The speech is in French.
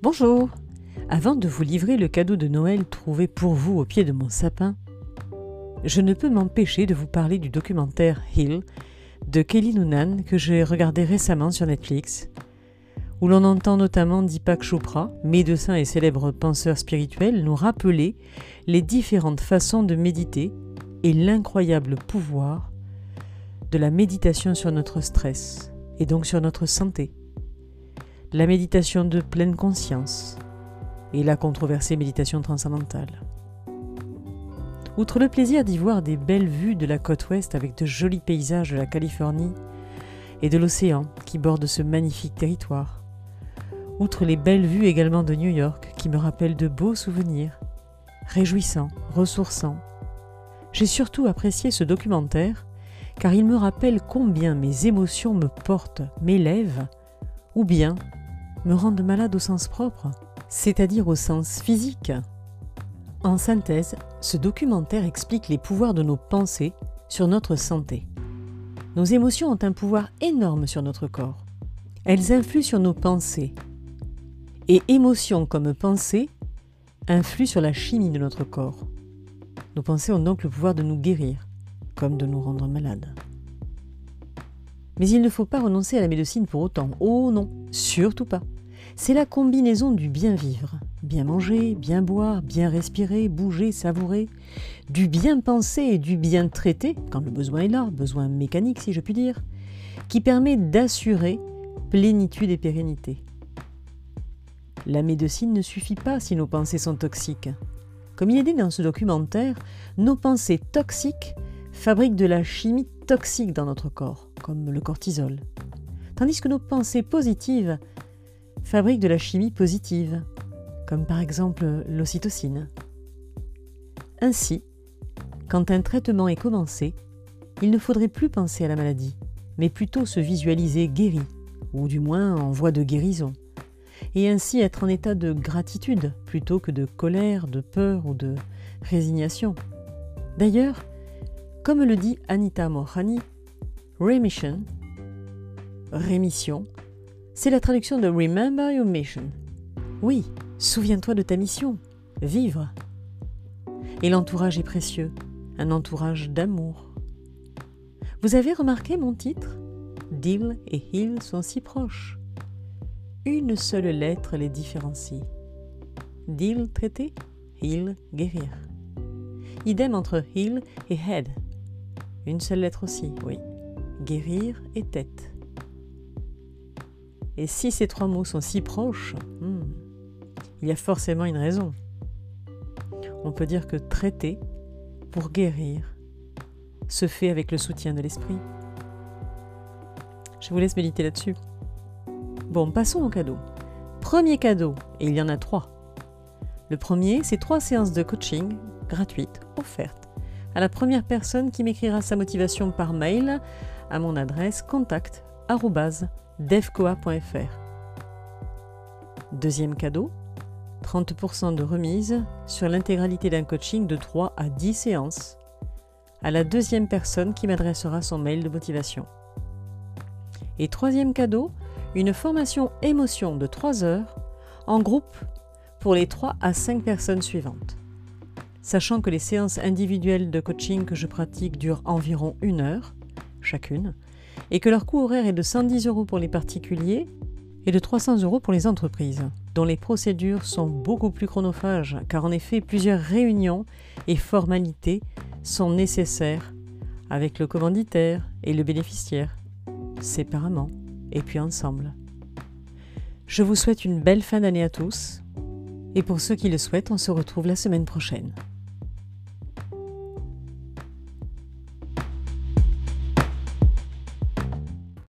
Bonjour Avant de vous livrer le cadeau de Noël trouvé pour vous au pied de mon sapin, je ne peux m'empêcher de vous parler du documentaire Hill de Kelly Noonan que j'ai regardé récemment sur Netflix, où l'on entend notamment Deepak Chopra, médecin et célèbre penseur spirituel, nous rappeler les différentes façons de méditer et l'incroyable pouvoir de la méditation sur notre stress et donc sur notre santé. La méditation de pleine conscience et la controversée méditation transcendantale. Outre le plaisir d'y voir des belles vues de la côte ouest avec de jolis paysages de la Californie et de l'océan qui borde ce magnifique territoire, outre les belles vues également de New York qui me rappellent de beaux souvenirs, réjouissants, ressourçants, j'ai surtout apprécié ce documentaire car il me rappelle combien mes émotions me portent, m'élèvent, ou bien me rendent malade au sens propre, c'est-à-dire au sens physique. En synthèse, ce documentaire explique les pouvoirs de nos pensées sur notre santé. Nos émotions ont un pouvoir énorme sur notre corps. Elles influent sur nos pensées. Et émotions comme pensées influent sur la chimie de notre corps. Nos pensées ont donc le pouvoir de nous guérir, comme de nous rendre malades. Mais il ne faut pas renoncer à la médecine pour autant. Oh non, surtout pas. C'est la combinaison du bien vivre. Bien manger, bien boire, bien respirer, bouger, savourer. Du bien penser et du bien traiter, quand le besoin est là, besoin mécanique si je puis dire, qui permet d'assurer plénitude et pérennité. La médecine ne suffit pas si nos pensées sont toxiques. Comme il est dit dans ce documentaire, nos pensées toxiques fabriquent de la chimie toxique dans notre corps, comme le cortisol. Tandis que nos pensées positives fabriquent de la chimie positive, comme par exemple l'ocytocine. Ainsi, quand un traitement est commencé, il ne faudrait plus penser à la maladie, mais plutôt se visualiser guéri, ou du moins en voie de guérison et ainsi être en état de gratitude plutôt que de colère, de peur ou de résignation. D'ailleurs, comme le dit Anita Mohani, remission, rémission, c'est la traduction de Remember Your Mission. Oui, souviens-toi de ta mission, vivre. Et l'entourage est précieux, un entourage d'amour. Vous avez remarqué mon titre? Deal et Hill sont si proches une seule lettre les différencie. Deal traiter, heal guérir. Idem entre heal et head. Une seule lettre aussi, oui. Guérir et tête. Et si ces trois mots sont si proches, hmm, il y a forcément une raison. On peut dire que traiter, pour guérir, se fait avec le soutien de l'esprit. Je vous laisse méditer là-dessus. Bon, passons au cadeau. Premier cadeau, et il y en a trois. Le premier, c'est trois séances de coaching gratuites offertes à la première personne qui m'écrira sa motivation par mail à mon adresse contact@devcoa.fr. Deuxième cadeau, 30% de remise sur l'intégralité d'un coaching de 3 à 10 séances à la deuxième personne qui m'adressera son mail de motivation. Et troisième cadeau, une formation émotion de 3 heures en groupe pour les 3 à 5 personnes suivantes. Sachant que les séances individuelles de coaching que je pratique durent environ une heure chacune, et que leur coût horaire est de 110 euros pour les particuliers et de 300 euros pour les entreprises, dont les procédures sont beaucoup plus chronophages, car en effet plusieurs réunions et formalités sont nécessaires avec le commanditaire et le bénéficiaire, séparément et puis ensemble. Je vous souhaite une belle fin d'année à tous, et pour ceux qui le souhaitent, on se retrouve la semaine prochaine.